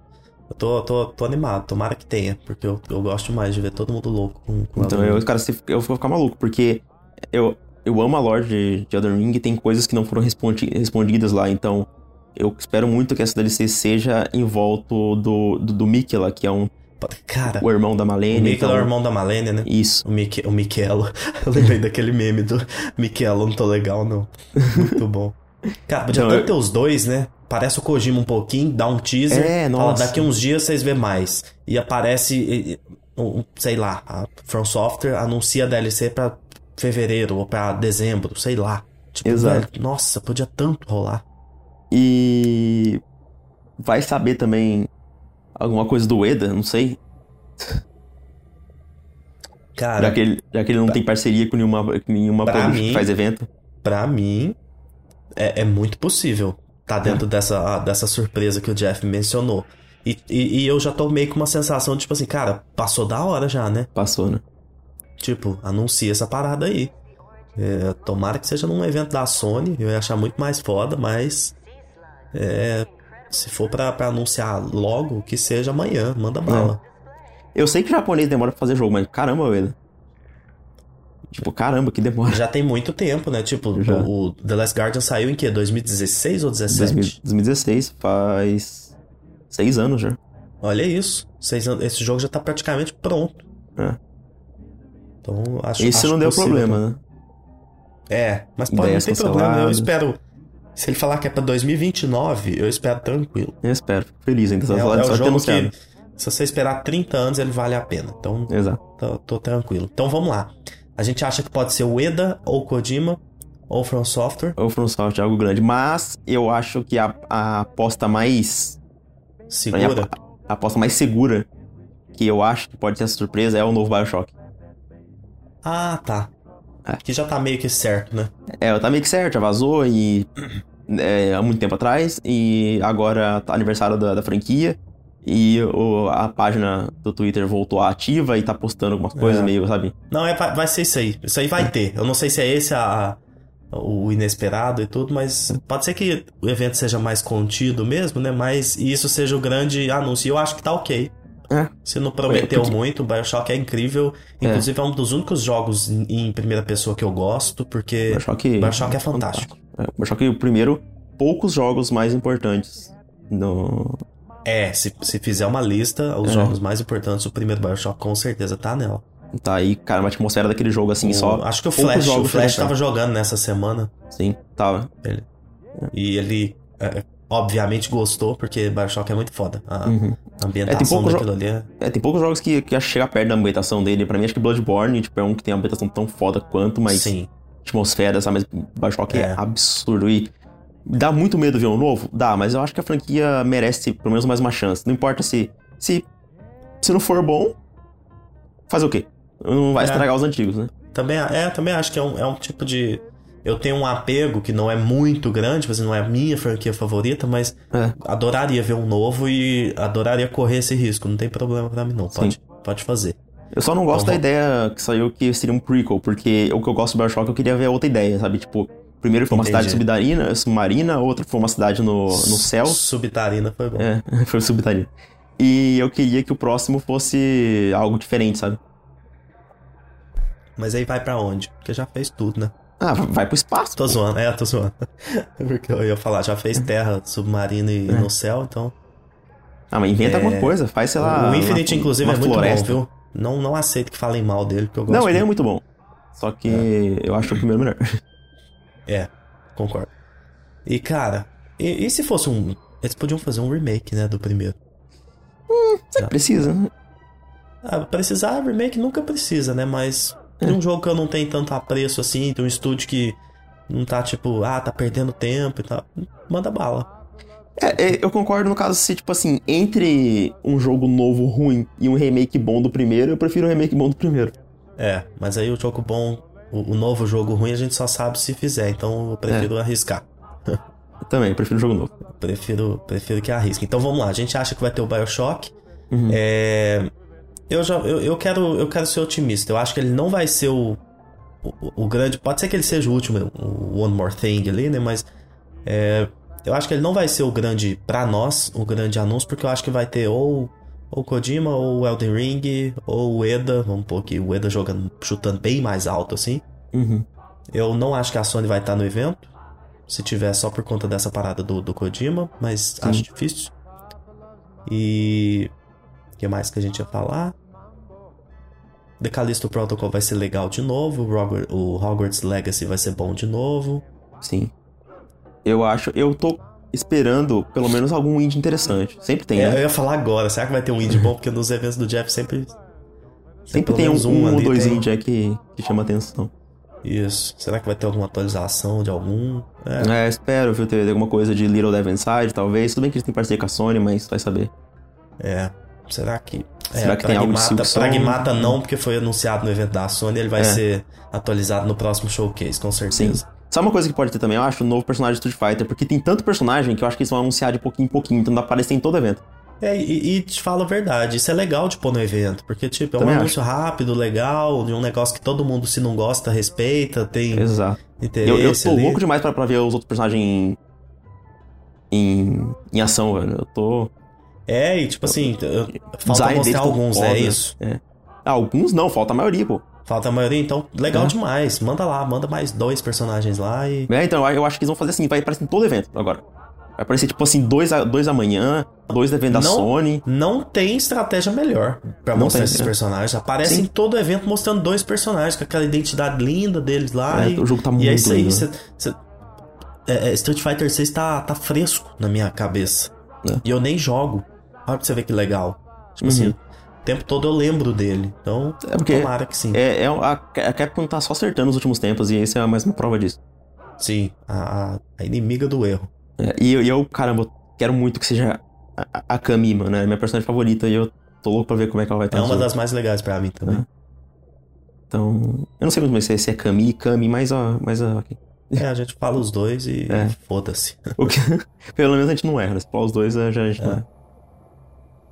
Eu tô, tô, tô animado, tomara que tenha, porque eu, eu gosto mais de ver todo mundo louco com, com Então, eu, cara, eu vou ficar maluco, porque eu, eu amo a lore de, de Elden Ring e tem coisas que não foram respondi, respondidas lá, então eu espero muito que essa DLC seja em volta do, do, do Mikela, que é um Cara, o irmão da Malene. O Mikel então... é o irmão da Malene, né? Isso. O, Mike, o Michelo. Eu lembrei daquele meme do Michelo, não tô legal, não. Muito bom. Cara, podia então, tanto eu... ter os dois, né? Parece o Kojima um pouquinho, dá um teaser. É, nossa. Fala, daqui uns dias vocês vê mais. E aparece, sei lá, a From Software anuncia a DLC pra fevereiro ou pra dezembro, sei lá. Tipo, Exato. Velho, nossa, podia tanto rolar. E vai saber também alguma coisa do Eda, não sei. Cara, já que ele, já que ele não pra, tem parceria com nenhuma, nenhuma mim, que faz evento. Pra mim, é, é muito possível tá dentro é. dessa, dessa surpresa que o Jeff mencionou. E, e, e, eu já tô meio com uma sensação de, tipo assim, cara, passou da hora já, né? Passou, né? Tipo, anuncia essa parada aí. É, tomara que seja num evento da Sony, eu ia achar muito mais foda, mas. É, se for pra, pra anunciar logo, que seja amanhã, manda bala. É. Eu sei que o japonês demora pra fazer jogo, mas caramba, velho. Tipo, caramba, que demora. Já tem muito tempo, né? Tipo, o, o, The Last Guardian saiu em que? 2016 ou 2017? 2016, faz seis anos já. Olha isso. Seis anos. Esse jogo já tá praticamente pronto. É. Então, acho Esse acho não deu possível. problema, né? É, mas pode não ter problema. Eu espero. Se ele falar que é pra 2029, eu espero tranquilo. Eu espero. Feliz ainda. É, é o jogo que, se você esperar 30 anos, ele vale a pena. Então, Exato. Tô, tô tranquilo. Então, vamos lá. A gente acha que pode ser o Eda ou Kojima ou From Software. Ou From Software, algo grande. Mas eu acho que a, a aposta mais... Segura? A, a, aposta mais segura que eu acho que pode ter essa surpresa é o novo Bioshock. Ah, tá. É. Que já tá meio que certo, né? É, tá meio que certo, já vazou e... É, há muito tempo atrás. E agora tá aniversário da, da franquia. E o, a página do Twitter voltou ativa e tá postando algumas coisas é. meio, sabe? Não, é, vai ser isso aí. Isso aí vai é. ter. Eu não sei se é esse a, o inesperado e tudo, mas pode ser que o evento seja mais contido mesmo, né? Mas isso seja o grande anúncio. E eu acho que tá ok. É. Se não prometeu porque... muito, o Bioshock é incrível. Inclusive, é. é, um dos únicos jogos em, primeira pessoa que eu gosto, porque Bioshock, Bioshock é fantástico. É, Bioshock é o primeiro, poucos jogos mais importantes no, é, se, se fizer uma lista, os é. jogos mais importantes, o primeiro Bioshock com certeza tá nela. Tá aí, cara, uma atmosfera daquele jogo assim, o, só. Acho que o Flash, o Flash tava jogando nessa semana. Sim, tava. Ele. E ele, é, obviamente, gostou, porque Bioshock é muito foda. A uhum. ambientação é, daquilo ali é... é. Tem poucos jogos que, que chega perto da ambientação dele. Pra mim, acho que Bloodborne tipo, é um que tem uma ambientação tão foda quanto, mas. Sim. Atmosfera, sabe? Mas Bioshock é. é absurdo. E Dá muito medo ver um novo? Dá, mas eu acho que a franquia merece pelo menos mais uma chance. Não importa se. Se, se não for bom, fazer o quê? Não vai é. estragar os antigos, né? Também, é, também acho que é um, é um tipo de. Eu tenho um apego que não é muito grande, mas não é a minha franquia favorita, mas é. adoraria ver um novo e adoraria correr esse risco. Não tem problema pra mim, não. Pode, pode fazer. Eu só não gosto então, da ideia que saiu que seria um prequel, porque o que eu gosto do Bioshock eu queria ver outra ideia, sabe? Tipo, Primeiro foi uma Entendi. cidade submarina, submarina, outra foi uma cidade no, no céu. Submarina foi bom. É, foi submarina. E eu queria que o próximo fosse algo diferente, sabe? Mas aí vai para onde? Porque já fez tudo, né? Ah, vai pro espaço. Tô pô. zoando, é, tô zoando. Porque eu ia falar, já fez terra submarina e é. no céu, então. Ah, mas inventa é... alguma coisa, faz, sei lá. O Infinite, uma, inclusive, uma é muito floresta. bom, viu? Não, não aceito que falem mal dele, porque eu gosto. Não, ele é muito bom. Só que é. eu acho o primeiro melhor. É, concordo. E, cara, e, e, se fosse um. Eles podiam fazer um remake, né, do primeiro. Hum, você precisa, né? Ah, precisar, remake nunca precisa, né? Mas é. um jogo que eu não tenho tanto apreço assim, tem um estúdio que não tá tipo, ah, tá perdendo tempo e tal. Manda bala. É, é, eu concordo no caso se, tipo assim, entre um jogo novo ruim e um remake bom do primeiro, eu prefiro um remake bom do primeiro. É, mas aí o jogo bom o, o, novo jogo ruim a gente só sabe se fizer, então eu prefiro é. arriscar. Eu também, prefiro jogo novo. Prefiro, prefiro que arrisque. Então vamos lá, a gente acha que vai ter o Bioshock. Uhum. É, eu, já, eu, eu, quero, eu quero ser otimista. Eu acho que ele não vai ser o, o, o grande. Pode ser que ele seja o último, o One More Thing ali, né? Mas é, eu acho que ele não vai ser o grande, para nós, o grande anúncio, porque eu acho que vai ter ou ou Kojima, ou Elden Ring, ou o Eda. Vamos pôr aqui o Eda jogando, chutando bem mais alto assim. Uhum. Eu não acho que a Sony vai estar no evento. Se tiver só por conta dessa parada do, do Kojima, mas Sim. acho difícil. E O que mais que a gente ia falar? The Callisto Protocol vai ser legal de novo. O Hogwarts Legacy vai ser bom de novo. Sim. Eu acho. Eu tô esperando pelo menos algum indie interessante. Sempre tem. É, né? eu ia falar agora. Será que vai ter um indie bom? Porque nos eventos do Jeff sempre. Sempre tem um, um ou dois tem... indie que, que chama atenção. Isso. Será que vai ter alguma atualização de algum? É, é espero, viu? Ter alguma coisa de Little Devil Inside, talvez. Tudo bem que eles têm parceria com a Sony, mas vai saber. É. Será que. Será é, que tem algo de Pragmata não, porque foi anunciado no evento da Sony, ele vai é. ser atualizado no próximo showcase, com certeza. Sim. Sabe uma coisa que pode ter também? Eu acho, um novo personagem de Street Fighter, porque tem tanto personagem que eu acho que eles vão anunciar de pouquinho em pouquinho, então dá pra aparecer em todo evento. É, e, e, te falo a verdade, isso é legal de pôr no evento, porque, tipo, é um anúncio acho. rápido, legal, de um negócio que todo mundo, se não gosta, respeita, tem Exato. interesse. Eu, eu tô ali. louco demais pra, pra ver os outros personagens em, em, em ação, velho. Eu tô. É, e tipo assim, falta mostrar alguns, é foda. é isso. É. Ah, alguns não, falta a maioria, pô. Falta a maioria, então legal é. demais. Manda lá, manda mais dois personagens lá e. É, então, eu acho que eles vão fazer assim, vai aparecer em todo evento agora. Vai aparecer, tipo assim, dois, a, dois amanhã, dois evento da não, Sony. Não tem estratégia melhor para mostrar tem, esses é. personagens. Aparece Sim. em todo evento mostrando dois personagens com aquela identidade linda deles lá. É, e, o jogo tá muito E é isso aí. cê, cê, é, Street Fighter 6 tá, tá fresco na minha cabeça. É. E eu nem jogo. Olha pra você ver que legal. Tipo assim, uhum. assim, tempo todo eu lembro dele. Então, é porque tomara que sim. É, é a, a Capcom tá só acertando nos últimos tempos, e esse é mais uma prova disso. Sim, a, a inimiga do erro. É, e, e eu, caramba, quero muito que seja a, a Kami, mano. É minha personagem favorita e eu tô louco pra ver como é que ela vai estar. É uma das mais legais pra mim também. É. Então, eu não sei muito se é, se é Kami, Kami, mas ó, mas ó, okay. É, a gente fala os dois e é. foda-se. Pelo menos a gente não erra, né? Se falar os dois, já, já, já... É.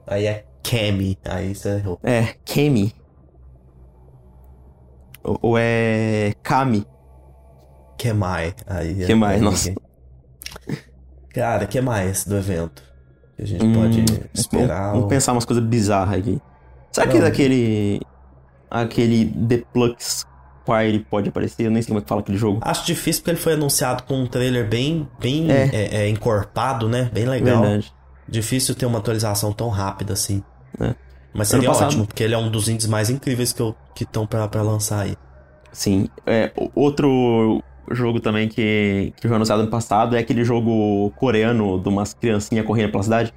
Aí é Kami, aí você errou. É, Kami. Ou, ou é Kami. Kemai. Aí é Kemai, nossa. Cara, que mais do evento? Que a gente hum, pode esperar? Vamos, vamos pensar umas coisas bizarras aqui. Será que daquele. Aquele The Plux Quire pode aparecer? Eu nem sei como é que fala aquele jogo. Acho difícil porque ele foi anunciado com um trailer bem, bem é. É, é, encorpado, né? Bem legal. Verdade. Difícil ter uma atualização tão rápida assim. É. Mas seria passado... ótimo, porque ele é um dos indies mais incríveis que estão que pra, lançar aí. Sim. É, outro jogo também que, que foi anunciado ano passado é aquele jogo coreano de umas criancinhas correndo pela cidade.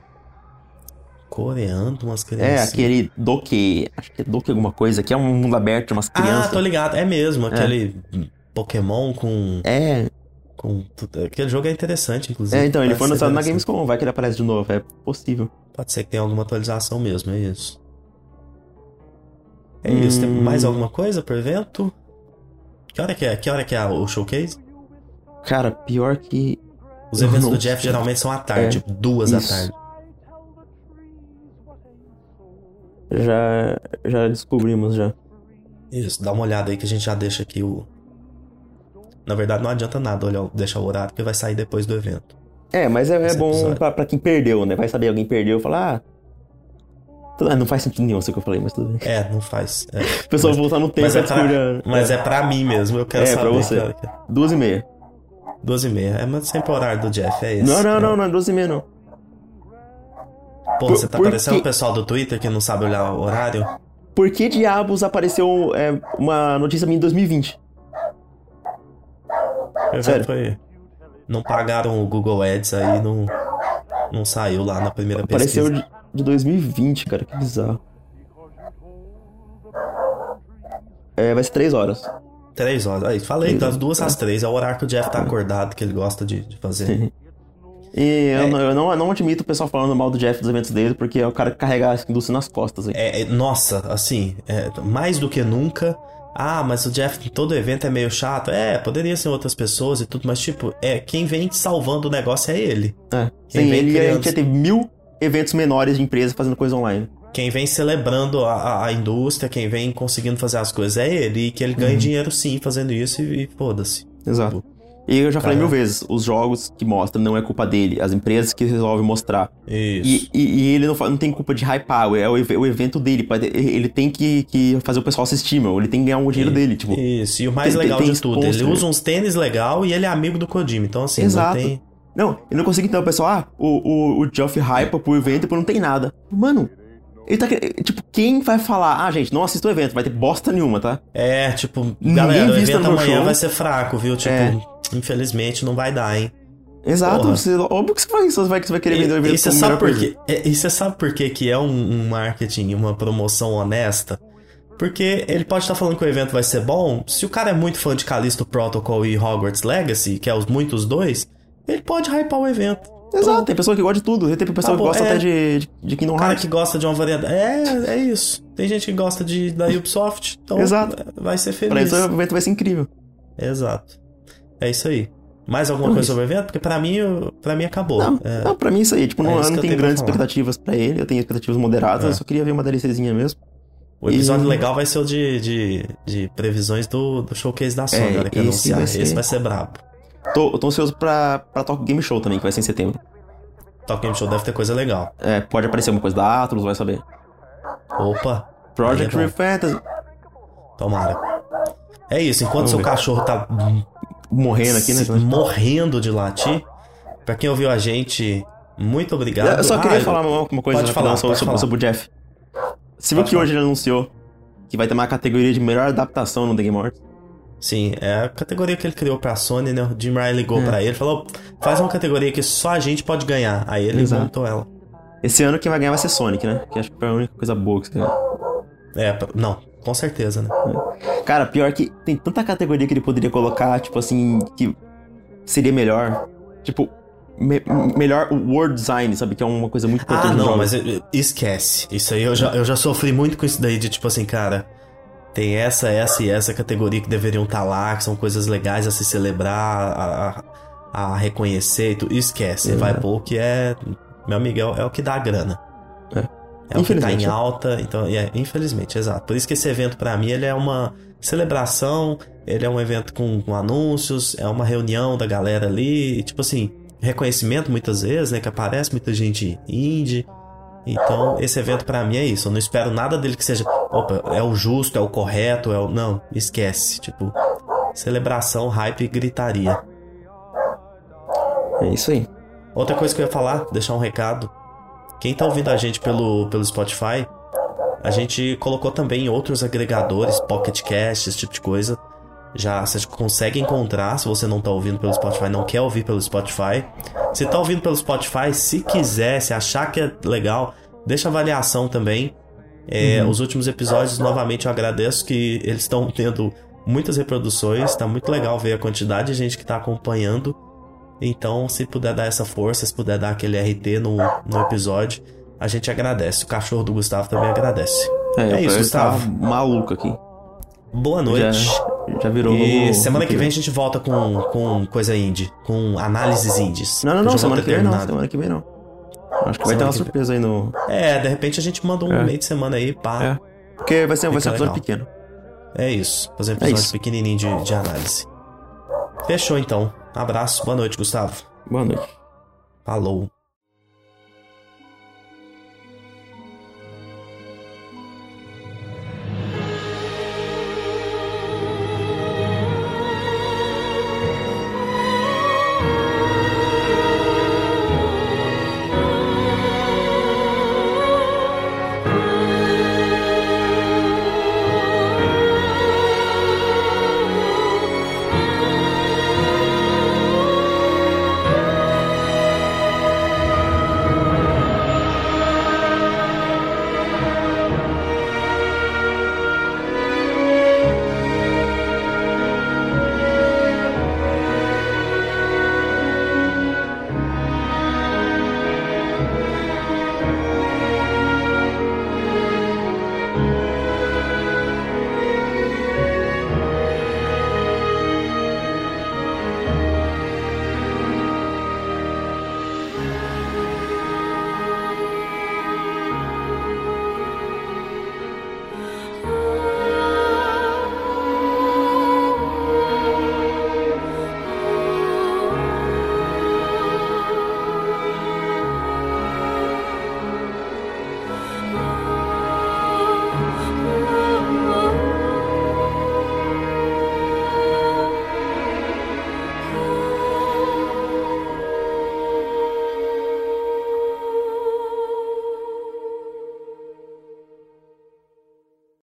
Coreano de umas criancinhas? É, aquele Doke. Acho que é Doke alguma coisa, que é um mundo aberto umas crianças. Ah, tô ligado. É mesmo, aquele é. Pokémon com. É. Com... Aquele jogo é interessante, inclusive. É, então, ele foi anunciado na Gamescom, vai que ele aparece de novo, é possível. Pode ser que tenha alguma atualização mesmo, é isso. É hum... isso, tem mais alguma coisa pro evento? Que hora que é? Que hora que é o showcase? Cara, pior que. Os eventos do Jeff geralmente são à tarde, é, duas isso. da tarde. Já, já descobrimos já. Isso, dá uma olhada aí que a gente já deixa aqui o. Na verdade, não adianta nada olhar, deixar o horário, porque vai sair depois do evento. É, mas é, é bom pra, pra, quem perdeu, né? Vai saber alguém perdeu e falar, ah, não faz sentido nenhum isso que eu falei, mas tudo bem. É, não faz. É. O pessoal voltar no tempo mas é, pra, mas é. é pra mim mesmo, eu quero é, saber. É, pra você. Cara. Duas e meia. Duas e meia. É, mas sempre o horário do Jeff, é esse. Não, não, não, não é duas e meia não. Pô, por, você tá parecendo que... o pessoal do Twitter que não sabe olhar o horário? Por que diabos apareceu é, uma notícia minha em 2020? Sério? Foi... Não pagaram o Google Ads aí, não, não saiu lá na primeira apareceu pesquisa. Apareceu de 2020, cara, que bizarro. É, vai ser 3 horas. 3 horas. Aí, falei, das duas às 3. É o horário que o Jeff tá acordado, que ele gosta de, de fazer. E é. eu, não, eu, não, eu não admito o pessoal falando mal do Jeff dos eventos dele, porque é o cara que carrega a indústria nas costas. É, é, nossa, assim, é, mais do que nunca. Ah, mas o Jeff todo evento é meio chato. É, poderia ser outras pessoas e tudo, mas tipo, é quem vem salvando o negócio é ele. É. Quem Sem ele, criando... a gente ia ter mil eventos menores de empresa fazendo coisa online. Quem vem celebrando a, a, a indústria, quem vem conseguindo fazer as coisas é ele. E que ele ganha uhum. dinheiro sim fazendo isso e, e foda-se. Exato. Tipo, e eu já falei mil vezes, os jogos que mostram não é culpa dele, as empresas que resolvem mostrar. Isso. E, e, e ele não, não tem culpa de hypar, é o, o evento dele. Ele tem que, que fazer o pessoal assistir, meu. Ele tem que ganhar o dinheiro dele, tipo. Isso, e o mais tem, legal tem de tudo, ele usa uns tênis legal e ele é amigo do Kojima, então assim, Exato. não tem... Não, eu não consigo então, pessoal, ah, o, o, o Geoff hypa pro evento e não tem nada. Mano, Ele tá. Tipo, quem vai falar, ah, gente, não assista o evento, vai ter bosta nenhuma, tá? É, tipo, galera, o evento amanhã show. vai ser fraco, viu? Tipo, é. infelizmente não vai dar, hein? Exato, você, óbvio que você vai, você vai, você vai querer vender o evento e você sabe por quê? É, e você sabe por quê que é um, um marketing, uma promoção honesta? Porque ele pode estar falando que o evento vai ser bom. Se o cara é muito fã de Callisto Protocol e Hogwarts Legacy, que é os muitos dois, ele pode hypar o evento. Exato, tem pessoa que gosta de tudo. Tem pessoa que gosta é, até de, de, de Kingdom Hearts. cara que gosta de uma variedade. É, é isso. Tem gente que gosta de, da Ubisoft. Então Exato. vai ser feliz. Pra isso o evento vai ser incrível. Exato. É isso aí. Mais alguma então, coisa sobre o evento? Porque pra mim, pra mim acabou. Não, é, não pra mim isso aí. Tipo, não, é eu não tenho grandes expectativas pra ele. Eu tenho expectativas moderadas. É. Eu só queria ver uma DLCzinha mesmo. O episódio e... legal vai ser o de, de, de previsões do, do showcase da Sony, é, que esse Vai ser... Esse vai ser brabo. Tô, tô ansioso pra, pra Talk Game Show também, que vai ser em setembro. Talk Game Show deve ter coisa legal. É, pode aparecer alguma coisa da Atlus, vai saber. Opa! Project é Fantasy. Tomara. É isso, enquanto Vamos seu ver. cachorro tá morrendo aqui, né? Morrendo de latir. Pra quem ouviu a gente, muito obrigado. Eu só queria ah, falar uma coisa pode falar, sobre, sobre, sobre o Jeff. Você viu que hoje ele anunciou que vai ter uma categoria de melhor adaptação no The Game Awards? Sim, é a categoria que ele criou pra Sony, né? O Jim Ryan ligou é. pra ele e falou: faz uma categoria que só a gente pode ganhar. Aí ele Exato. montou ela. Esse ano quem vai ganhar vai ser Sonic, né? Que acho que foi a única coisa boa que você É, não, com certeza, né? É. Cara, pior que tem tanta categoria que ele poderia colocar, tipo assim, que seria melhor. Tipo, me, melhor world design, sabe? Que é uma coisa muito importante. Ah, não, mas esquece. Isso aí eu já, eu já sofri muito com isso daí de tipo assim, cara. Tem essa, essa e essa categoria que deveriam estar tá lá, que são coisas legais a se celebrar, a, a, reconhecer e tu esquece. É. Vai pôr que é. Meu amigo, é, é o que dá a grana. É. É o que tá em alta, então, é, infelizmente, exato. Por isso que esse evento, para mim, ele é uma celebração, ele é um evento com, com, anúncios, é uma reunião da galera ali, tipo assim, reconhecimento muitas vezes, né? Que aparece muita gente indie. Então, esse evento para mim é isso. Eu não espero nada dele que seja, opa, é o justo, é o correto, é o. Não, esquece. Tipo, celebração, hype e gritaria. É isso aí. Outra coisa que eu ia falar, deixar um recado. Quem tá ouvindo a gente pelo, pelo Spotify, a gente colocou também outros agregadores, Pocket Cast, esse tipo de coisa já você consegue encontrar se você não está ouvindo pelo Spotify, não quer ouvir pelo Spotify. Se está ouvindo pelo Spotify, se quiser, se achar que é legal, deixa avaliação também. É, uhum. Os últimos episódios, novamente, eu agradeço que eles estão tendo muitas reproduções. Está muito legal ver a quantidade de gente que está acompanhando. Então, se puder dar essa força, se puder dar aquele RT no, no episódio, a gente agradece. O cachorro do Gustavo também agradece. É, é isso, Gustavo. Tá maluco aqui. Boa noite. Já, já virou. E semana que vem a gente volta com, com coisa indie, com análises indies. Não, não, não, semana que vem não, semana que vem não. Acho que vai ter uma surpresa aí no. É, de repente a gente manda um é. meio de semana aí, pá. É. Porque vai ser, vai ser um episódio pequeno. É isso, fazer um é episódio é pequenininho de, de análise. Fechou então. Abraço, boa noite, Gustavo. Boa noite. Falou.